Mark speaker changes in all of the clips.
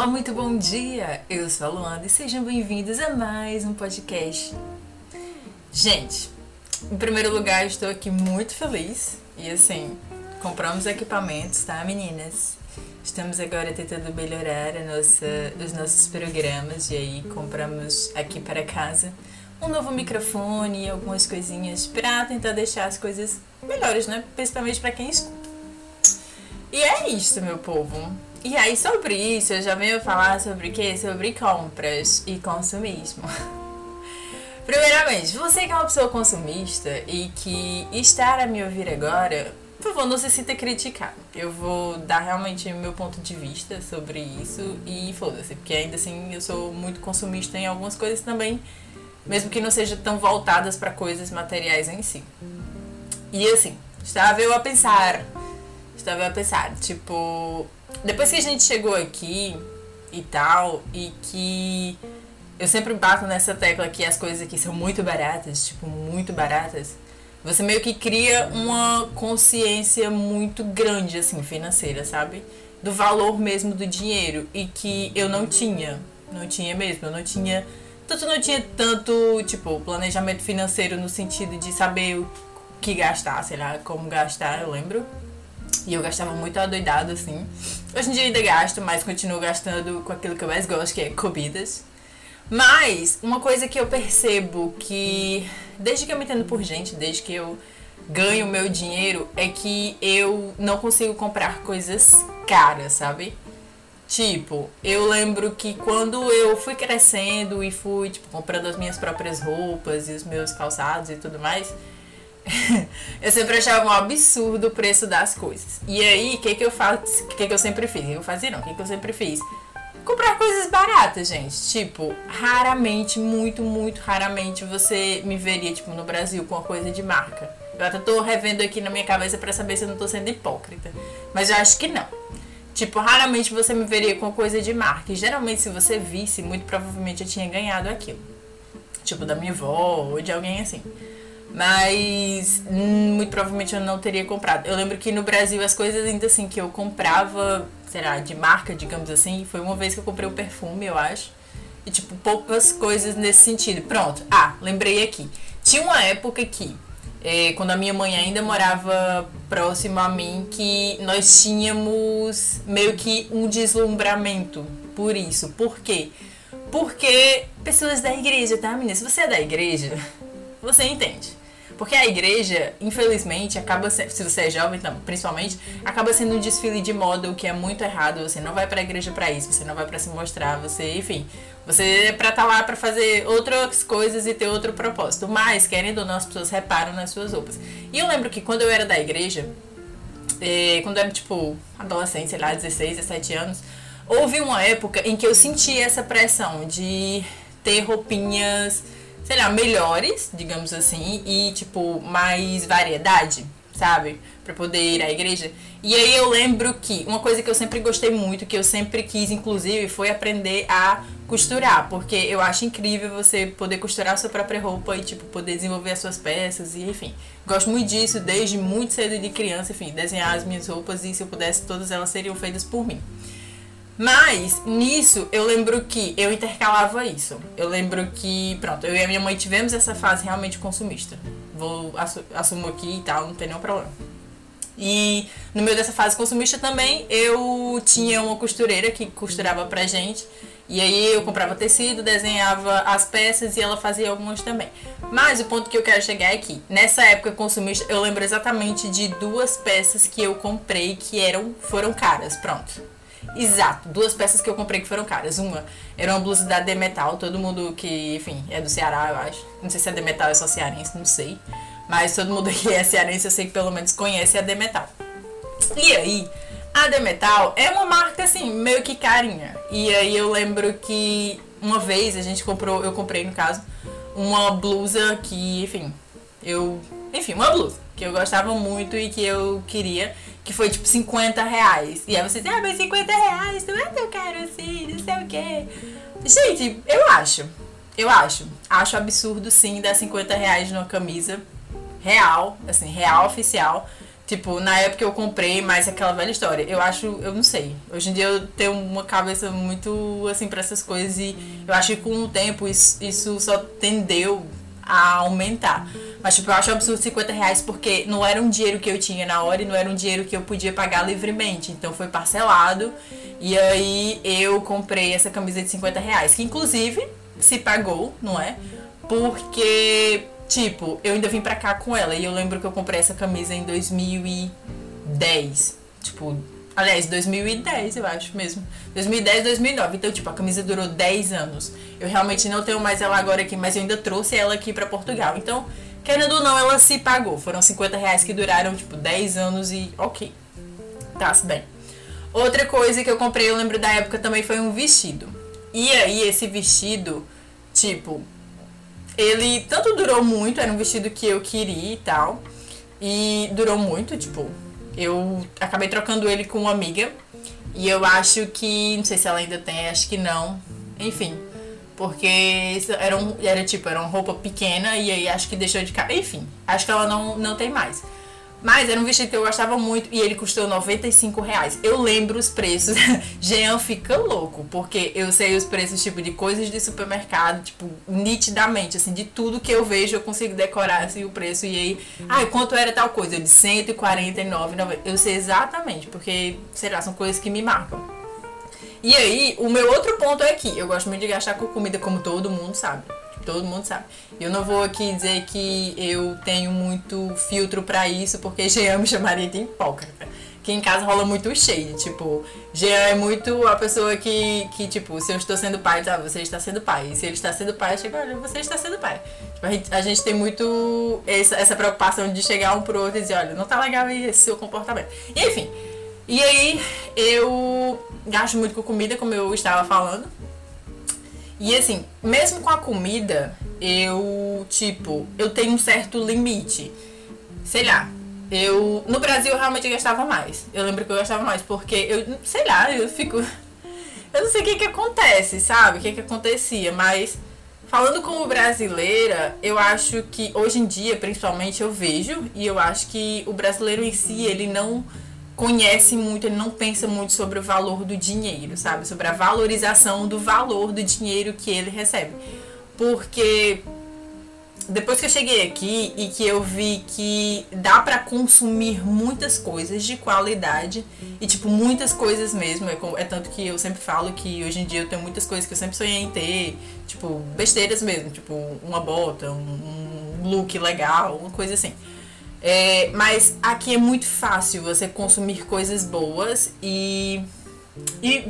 Speaker 1: Olá, muito bom dia! Eu sou a Luanda e sejam bem-vindos a mais um podcast. Gente, em primeiro lugar, estou aqui muito feliz e assim, compramos equipamentos, tá, meninas? Estamos agora tentando melhorar nossa, os nossos programas e aí compramos aqui para casa um novo microfone e algumas coisinhas para tentar deixar as coisas melhores, né? Principalmente para quem escuta. E é isso, meu povo. E aí, sobre isso, eu já venho falar sobre o quê? Sobre compras e consumismo. Primeiramente, você que é uma pessoa consumista e que está a me ouvir agora, por favor, não se sinta criticado. Eu vou dar realmente meu ponto de vista sobre isso e foda-se, porque ainda assim eu sou muito consumista em algumas coisas também, mesmo que não sejam tão voltadas para coisas materiais em si. E assim, estava eu a pensar, estava eu a pensar, tipo, depois que a gente chegou aqui e tal, e que eu sempre bato nessa tecla que as coisas aqui são muito baratas, tipo, muito baratas, você meio que cria uma consciência muito grande, assim, financeira, sabe? Do valor mesmo do dinheiro. E que eu não tinha. Não tinha mesmo. Eu não tinha. Tanto não tinha tanto, tipo, planejamento financeiro no sentido de saber o que gastar, sei lá, como gastar, eu lembro. E eu gastava muito adoidado, assim. Hoje em dia ainda gasto, mas continuo gastando com aquilo que eu mais gosto, que é comidas. Mas, uma coisa que eu percebo que, desde que eu me entendo por gente, desde que eu ganho meu dinheiro, é que eu não consigo comprar coisas caras, sabe? Tipo, eu lembro que quando eu fui crescendo e fui, tipo, comprando as minhas próprias roupas e os meus calçados e tudo mais, eu sempre achava um absurdo o preço das coisas. E aí, o que que eu faço? O que que eu sempre fiz? Eu fazia não? O que que eu sempre fiz? Comprar coisas baratas, gente. Tipo, raramente, muito, muito raramente você me veria, tipo, no Brasil com uma coisa de marca. Eu até tô revendo aqui na minha cabeça para saber se eu não tô sendo hipócrita. Mas eu acho que não. Tipo, raramente você me veria com coisa de marca. E geralmente, se você visse, muito provavelmente eu tinha ganhado aquilo. Tipo, da minha avó ou de alguém assim. Mas hum, muito provavelmente eu não teria comprado. Eu lembro que no Brasil as coisas ainda assim que eu comprava, sei lá, de marca, digamos assim, foi uma vez que eu comprei um perfume, eu acho. E tipo, poucas coisas nesse sentido. Pronto. Ah, lembrei aqui. Tinha uma época que, é, quando a minha mãe ainda morava próximo a mim, que nós tínhamos meio que um deslumbramento por isso. Por quê? Porque pessoas da igreja, tá, menina? Se você é da igreja, você entende. Porque a igreja, infelizmente, acaba sendo, se você é jovem, então, principalmente, acaba sendo um desfile de moda, o que é muito errado. Você não vai pra igreja para isso, você não vai para se mostrar, você, enfim, você é pra estar tá lá para fazer outras coisas e ter outro propósito. Mas, querendo ou não, as pessoas reparam nas suas roupas. E eu lembro que quando eu era da igreja, eh, quando eu era tipo adolescente, sei lá, 16, 17 anos, houve uma época em que eu senti essa pressão de ter roupinhas sei lá, melhores, digamos assim, e tipo, mais variedade, sabe? Pra poder ir à igreja. E aí eu lembro que uma coisa que eu sempre gostei muito, que eu sempre quis, inclusive, foi aprender a costurar, porque eu acho incrível você poder costurar a sua própria roupa e, tipo, poder desenvolver as suas peças e, enfim. Gosto muito disso desde muito cedo de criança, enfim, desenhar as minhas roupas e se eu pudesse, todas elas seriam feitas por mim. Mas nisso eu lembro que eu intercalava isso. Eu lembro que, pronto, eu e a minha mãe tivemos essa fase realmente consumista. Vou assumo aqui e tal, não tem nenhum problema. E no meio dessa fase consumista também eu tinha uma costureira que costurava pra gente. E aí eu comprava tecido, desenhava as peças e ela fazia algumas também. Mas o ponto que eu quero chegar é que nessa época consumista eu lembro exatamente de duas peças que eu comprei que eram foram caras, pronto. Exato, duas peças que eu comprei que foram caras. Uma era uma blusa da Demetal, todo mundo que, enfim, é do Ceará, eu acho. Não sei se a Demetal é só cearense, não sei. Mas todo mundo que é cearense, eu sei que pelo menos conhece a Demetal. E aí, a Demetal é uma marca assim, meio que carinha. E aí eu lembro que uma vez a gente comprou, eu comprei no caso, uma blusa que, enfim, eu. Enfim, uma blusa que eu gostava muito e que eu queria que foi tipo 50 reais. E aí você diz, ah, mas 50 reais não é tão caro assim, não sei o quê. Gente, eu acho. Eu acho. Acho absurdo sim dar 50 reais numa camisa real, assim, real oficial. Tipo, na época eu comprei, mas aquela velha história. Eu acho, eu não sei. Hoje em dia eu tenho uma cabeça muito assim para essas coisas e eu acho que com o tempo isso, isso só tendeu a aumentar. Mas, tipo, eu acho absurdo 50 reais porque não era um dinheiro que eu tinha na hora e não era um dinheiro que eu podia pagar livremente. Então foi parcelado. E aí eu comprei essa camisa de 50 reais, que inclusive se pagou, não é? Porque Tipo, eu ainda vim pra cá com ela e eu lembro que eu comprei essa camisa em 2010. Tipo, aliás, 2010 eu acho mesmo. 2010, 2009. Então, tipo, a camisa durou 10 anos. Eu realmente não tenho mais ela agora aqui, mas eu ainda trouxe ela aqui pra Portugal. Então, querendo ou não, ela se pagou. Foram 50 reais que duraram, tipo, 10 anos e ok. Tá, se bem. Outra coisa que eu comprei, eu lembro da época também, foi um vestido. E aí, esse vestido, tipo, ele tanto durou muito, era um vestido que eu queria e tal. E durou muito, tipo, eu acabei trocando ele com uma amiga. E eu acho que, não sei se ela ainda tem, acho que não. Enfim, porque era, um, era tipo, era uma roupa pequena e aí acho que deixou de caber. Enfim, acho que ela não, não tem mais. Mas era um vestido que eu gostava muito e ele custou 95 reais. Eu lembro os preços. Jean fica louco, porque eu sei os preços, tipo, de coisas de supermercado, tipo, nitidamente, assim, de tudo que eu vejo eu consigo decorar, assim, o preço. E aí, ah, quanto era tal coisa? Eu de 149,90. Eu sei exatamente, porque, sei lá, são coisas que me marcam. E aí, o meu outro ponto é que eu gosto muito de gastar com comida, como todo mundo sabe todo mundo sabe. Eu não vou aqui dizer que eu tenho muito filtro para isso, porque Jean me chamaria de hipócrita. Que em casa rola muito cheio, tipo, Jean é muito a pessoa que, que tipo, se eu estou sendo pai, tá, você está sendo pai. E se ele está sendo pai, eu chego, olha, você está sendo pai. Tipo, a, gente, a gente tem muito essa, essa preocupação de chegar um pro outro e dizer, olha, não tá legal esse seu comportamento. Enfim, e aí eu gasto muito com comida, como eu estava falando. E assim, mesmo com a comida, eu, tipo, eu tenho um certo limite. Sei lá, eu. No Brasil eu realmente gastava mais. Eu lembro que eu gastava mais, porque eu, sei lá, eu fico. Eu não sei o que que acontece, sabe? O que que acontecia, mas. Falando como brasileira, eu acho que hoje em dia, principalmente, eu vejo e eu acho que o brasileiro em si, ele não conhece muito, ele não pensa muito sobre o valor do dinheiro, sabe? Sobre a valorização do valor do dinheiro que ele recebe. Porque depois que eu cheguei aqui e que eu vi que dá para consumir muitas coisas de qualidade e tipo muitas coisas mesmo, é, é, tanto que eu sempre falo que hoje em dia eu tenho muitas coisas que eu sempre sonhei em ter, tipo besteiras mesmo, tipo uma bota, um, um look legal, uma coisa assim. É, mas aqui é muito fácil você consumir coisas boas e, e,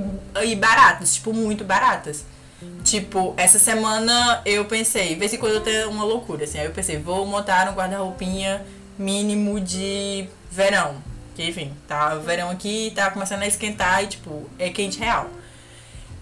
Speaker 1: e baratas, tipo, muito baratas. Tipo, essa semana eu pensei, vez em quando eu tenho uma loucura, assim, aí eu pensei, vou montar um guarda-roupinha mínimo de verão. Que enfim, tá o verão aqui, tá começando a esquentar e tipo, é quente real.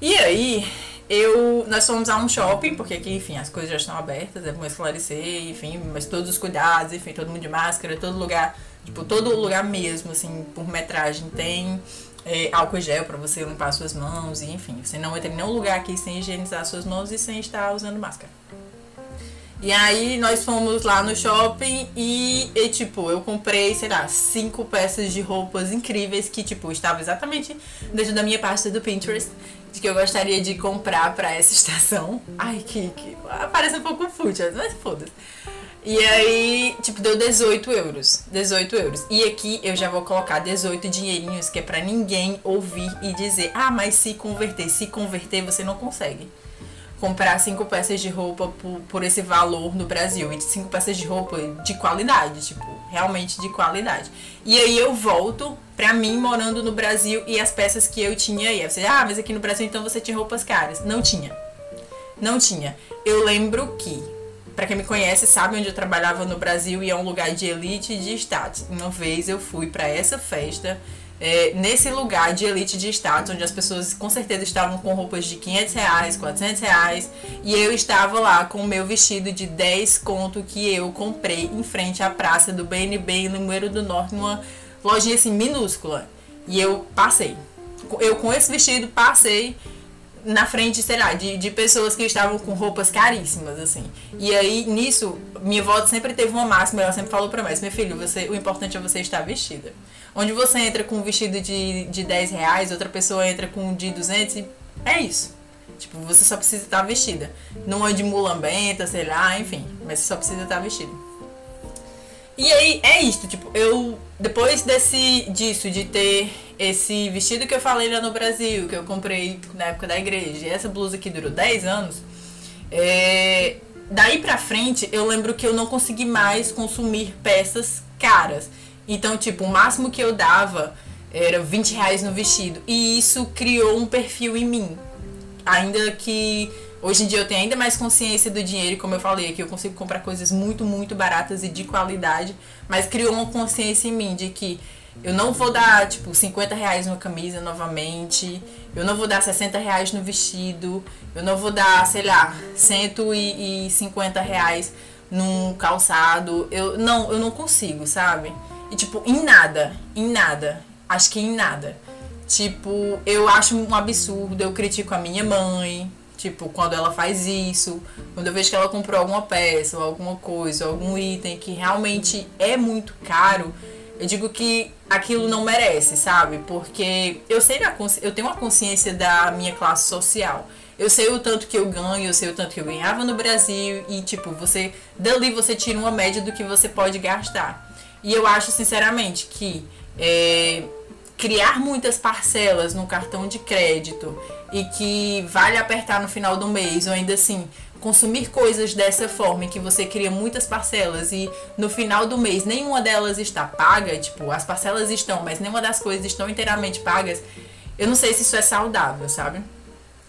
Speaker 1: E aí, eu, nós fomos a um shopping, porque aqui, enfim, as coisas já estão abertas, é bom esclarecer, enfim, mas todos os cuidados, enfim, todo mundo de máscara, todo lugar, tipo, todo lugar mesmo, assim, por metragem tem é, álcool gel para você limpar suas mãos, e enfim, você não entra em nenhum lugar aqui sem higienizar suas mãos e sem estar usando máscara. E aí nós fomos lá no shopping e, e, tipo, eu comprei, sei lá, cinco peças de roupas incríveis que, tipo, estavam exatamente dentro da minha pasta do Pinterest de que eu gostaria de comprar para essa estação. Ai, que, que parece um pouco fútil, mas foda-se. E aí, tipo, deu 18 euros. 18 euros. E aqui eu já vou colocar 18 dinheirinhos, que é pra ninguém ouvir e dizer, ah, mas se converter, se converter, você não consegue comprar cinco peças de roupa por, por esse valor no Brasil. E cinco peças de roupa de qualidade, tipo, realmente de qualidade. E aí eu volto pra mim morando no Brasil e as peças que eu tinha aí. Você, ah, mas aqui no Brasil então você tinha roupas caras. Não tinha. Não tinha. Eu lembro que, para quem me conhece, sabe onde eu trabalhava no Brasil e é um lugar de elite e de status. Uma vez eu fui para essa festa é, nesse lugar de elite de status, onde as pessoas com certeza estavam com roupas de 500 reais, 400 reais, e eu estava lá com o meu vestido de 10 conto que eu comprei em frente à praça do BNB em Limoeiro do Norte, numa lojinha assim minúscula. E eu passei. Eu com esse vestido passei na frente, sei lá, de, de pessoas que estavam com roupas caríssimas, assim. E aí, nisso, minha avó sempre teve uma máxima, ela sempre falou pra mim, meu filho, você, o importante é você estar vestida. Onde você entra com um vestido de, de 10 reais, outra pessoa entra com um de 200 e é isso. Tipo, você só precisa estar vestida. Não é de mulambenta, sei lá, enfim. Mas você só precisa estar vestida. E aí, é isso. Tipo, eu... Depois desse, disso, de ter esse vestido que eu falei lá no Brasil, que eu comprei na época da igreja, e essa blusa que durou 10 anos, é... daí pra frente, eu lembro que eu não consegui mais consumir peças caras. Então, tipo, o máximo que eu dava era 20 reais no vestido. E isso criou um perfil em mim ainda que hoje em dia eu tenho ainda mais consciência do dinheiro, como eu falei aqui, eu consigo comprar coisas muito, muito baratas e de qualidade, mas criou uma consciência em mim de que eu não vou dar, tipo, 50 reais numa camisa novamente, eu não vou dar 60 reais no vestido, eu não vou dar, sei lá, 150 reais num calçado. Eu não, eu não consigo, sabe? E tipo, em nada, em nada. Acho que em nada. Tipo, eu acho um absurdo, eu critico a minha mãe, tipo, quando ela faz isso, quando eu vejo que ela comprou alguma peça ou alguma coisa, ou algum item que realmente é muito caro, eu digo que aquilo não merece, sabe? Porque eu sei eu tenho uma consciência da minha classe social. Eu sei o tanto que eu ganho, eu sei o tanto que eu ganhava no Brasil e tipo, você dali você tira uma média do que você pode gastar. E eu acho sinceramente que é, criar muitas parcelas no cartão de crédito e que vale apertar no final do mês, ou ainda assim, consumir coisas dessa forma em que você cria muitas parcelas e no final do mês nenhuma delas está paga, tipo, as parcelas estão, mas nenhuma das coisas estão inteiramente pagas, eu não sei se isso é saudável, sabe?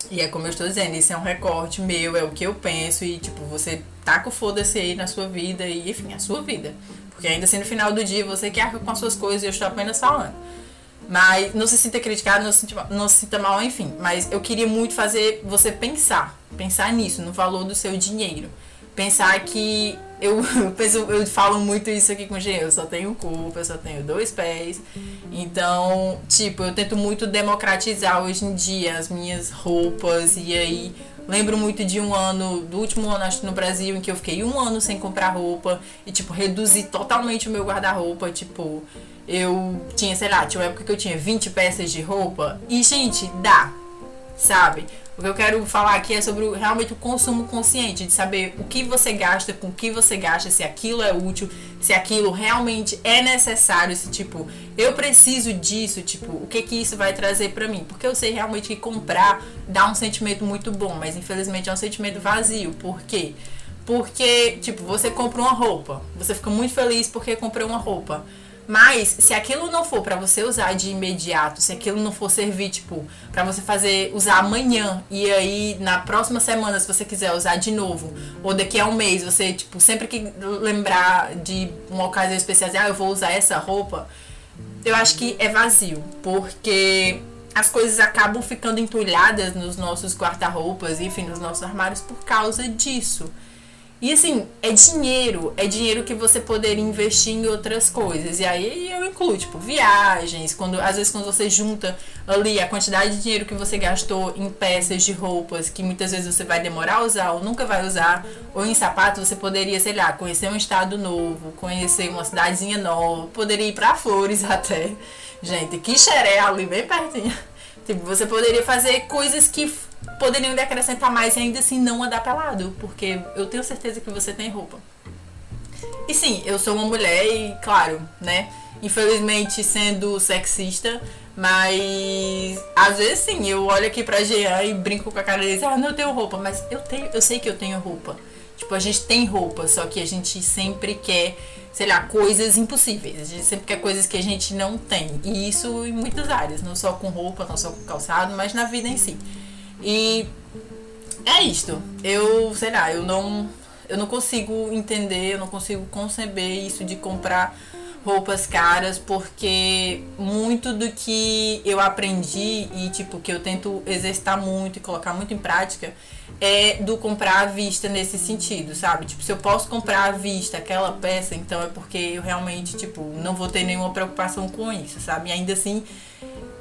Speaker 1: E é como eu estou dizendo, isso é um recorte meu, é o que eu penso e, tipo, você taca o foda-se aí na sua vida e, enfim, a sua vida. Porque ainda assim, no final do dia, você que arca com as suas coisas e eu estou apenas falando. Mas não se sinta criticado, não se sinta, não se sinta mal, enfim. Mas eu queria muito fazer você pensar. Pensar nisso, no valor do seu dinheiro. Pensar que. Eu, penso, eu falo muito isso aqui com Jean, eu só tenho corpo, eu só tenho dois pés. Então, tipo, eu tento muito democratizar hoje em dia as minhas roupas. E aí, lembro muito de um ano, do último ano, acho no Brasil, em que eu fiquei um ano sem comprar roupa. E, tipo, reduzi totalmente o meu guarda-roupa. Tipo, eu tinha, sei lá, tinha uma época que eu tinha 20 peças de roupa. E, gente, dá, sabe? O que eu quero falar aqui é sobre realmente o consumo consciente, de saber o que você gasta, com o que você gasta, se aquilo é útil, se aquilo realmente é necessário, se tipo, eu preciso disso, tipo, o que que isso vai trazer para mim? Porque eu sei realmente que comprar dá um sentimento muito bom, mas infelizmente é um sentimento vazio. Por quê? Porque, tipo, você compra uma roupa, você fica muito feliz porque comprou uma roupa. Mas se aquilo não for para você usar de imediato, se aquilo não for servir, tipo, para você fazer usar amanhã e aí na próxima semana, se você quiser usar de novo, ou daqui a um mês, você, tipo, sempre que lembrar de uma ocasião especial, ah, eu vou usar essa roupa, eu acho que é vazio, porque as coisas acabam ficando entulhadas nos nossos guarda-roupas, enfim, nos nossos armários por causa disso. E assim, é dinheiro, é dinheiro que você poderia investir em outras coisas. E aí eu incluo, tipo, viagens, quando às vezes quando você junta ali a quantidade de dinheiro que você gastou em peças de roupas que muitas vezes você vai demorar a usar ou nunca vai usar, ou em sapatos, você poderia, sei lá, conhecer um estado novo, conhecer uma cidadezinha nova, poderia ir para Flores até. Gente, que xeré ali bem pertinho. Tipo, você poderia fazer coisas que poderiam lhe acrescentar mais e ainda assim não andar pelado, porque eu tenho certeza que você tem roupa. E sim, eu sou uma mulher e, claro, né? Infelizmente sendo sexista, mas às vezes sim, eu olho aqui pra Jean e brinco com a cara deles, ah, não eu tenho roupa, mas eu tenho, eu sei que eu tenho roupa. Tipo, a gente tem roupa, só que a gente sempre quer, sei lá, coisas impossíveis. A gente sempre quer coisas que a gente não tem. E isso em muitas áreas, não só com roupa, não só com calçado, mas na vida em si. E é isto. Eu, sei lá, eu não eu não consigo entender, eu não consigo conceber isso de comprar roupas caras, porque muito do que eu aprendi e tipo que eu tento exercitar muito e colocar muito em prática é do comprar à vista nesse sentido, sabe? Tipo, se eu posso comprar à vista aquela peça, então é porque eu realmente, tipo, não vou ter nenhuma preocupação com isso, sabe? E ainda assim,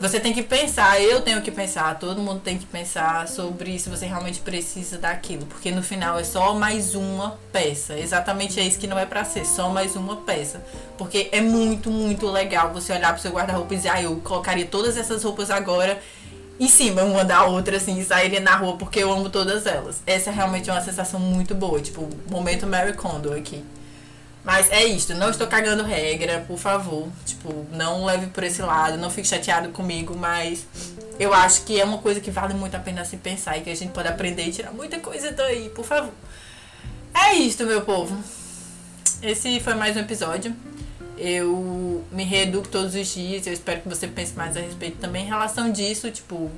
Speaker 1: você tem que pensar, eu tenho que pensar, todo mundo tem que pensar sobre se você realmente precisa daquilo, porque no final é só mais uma peça. Exatamente é isso que não é para ser, só mais uma peça. Porque é muito, muito legal você olhar pro seu guarda-roupa e dizer, ah, eu colocaria todas essas roupas agora em cima uma da outra, assim, e saírem na rua porque eu amo todas elas. Essa é realmente uma sensação muito boa, tipo, momento Mary Kondo aqui. Mas é isto, não estou cagando regra, por favor. Tipo, não leve por esse lado, não fique chateado comigo, mas eu acho que é uma coisa que vale muito a pena se pensar e que a gente pode aprender e tirar muita coisa daí, por favor. É isto, meu povo. Esse foi mais um episódio. Eu me reeduco todos os dias, eu espero que você pense mais a respeito também em relação disso, tipo,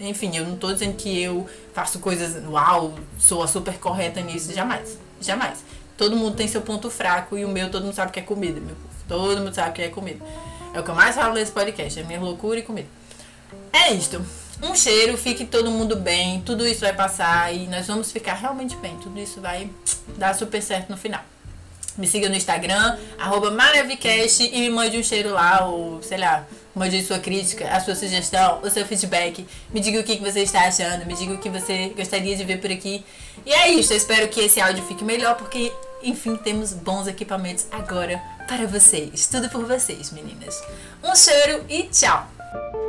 Speaker 1: enfim, eu não tô dizendo que eu faço coisas, uau, sou a super correta nisso, jamais, jamais. Todo mundo tem seu ponto fraco e o meu todo mundo sabe que é comida, meu povo. Todo mundo sabe que é comida. É o que eu mais falo nesse podcast, é minha loucura e comida. É isto. Um cheiro, fique todo mundo bem, tudo isso vai passar e nós vamos ficar realmente bem. Tudo isso vai dar super certo no final. Me siga no Instagram, arroba Maravicast e me mande um cheiro lá, ou sei lá, mande sua crítica, a sua sugestão, o seu feedback. Me diga o que você está achando, me diga o que você gostaria de ver por aqui. E é isso, eu espero que esse áudio fique melhor, porque enfim, temos bons equipamentos agora para vocês. Tudo por vocês, meninas. Um cheiro e tchau!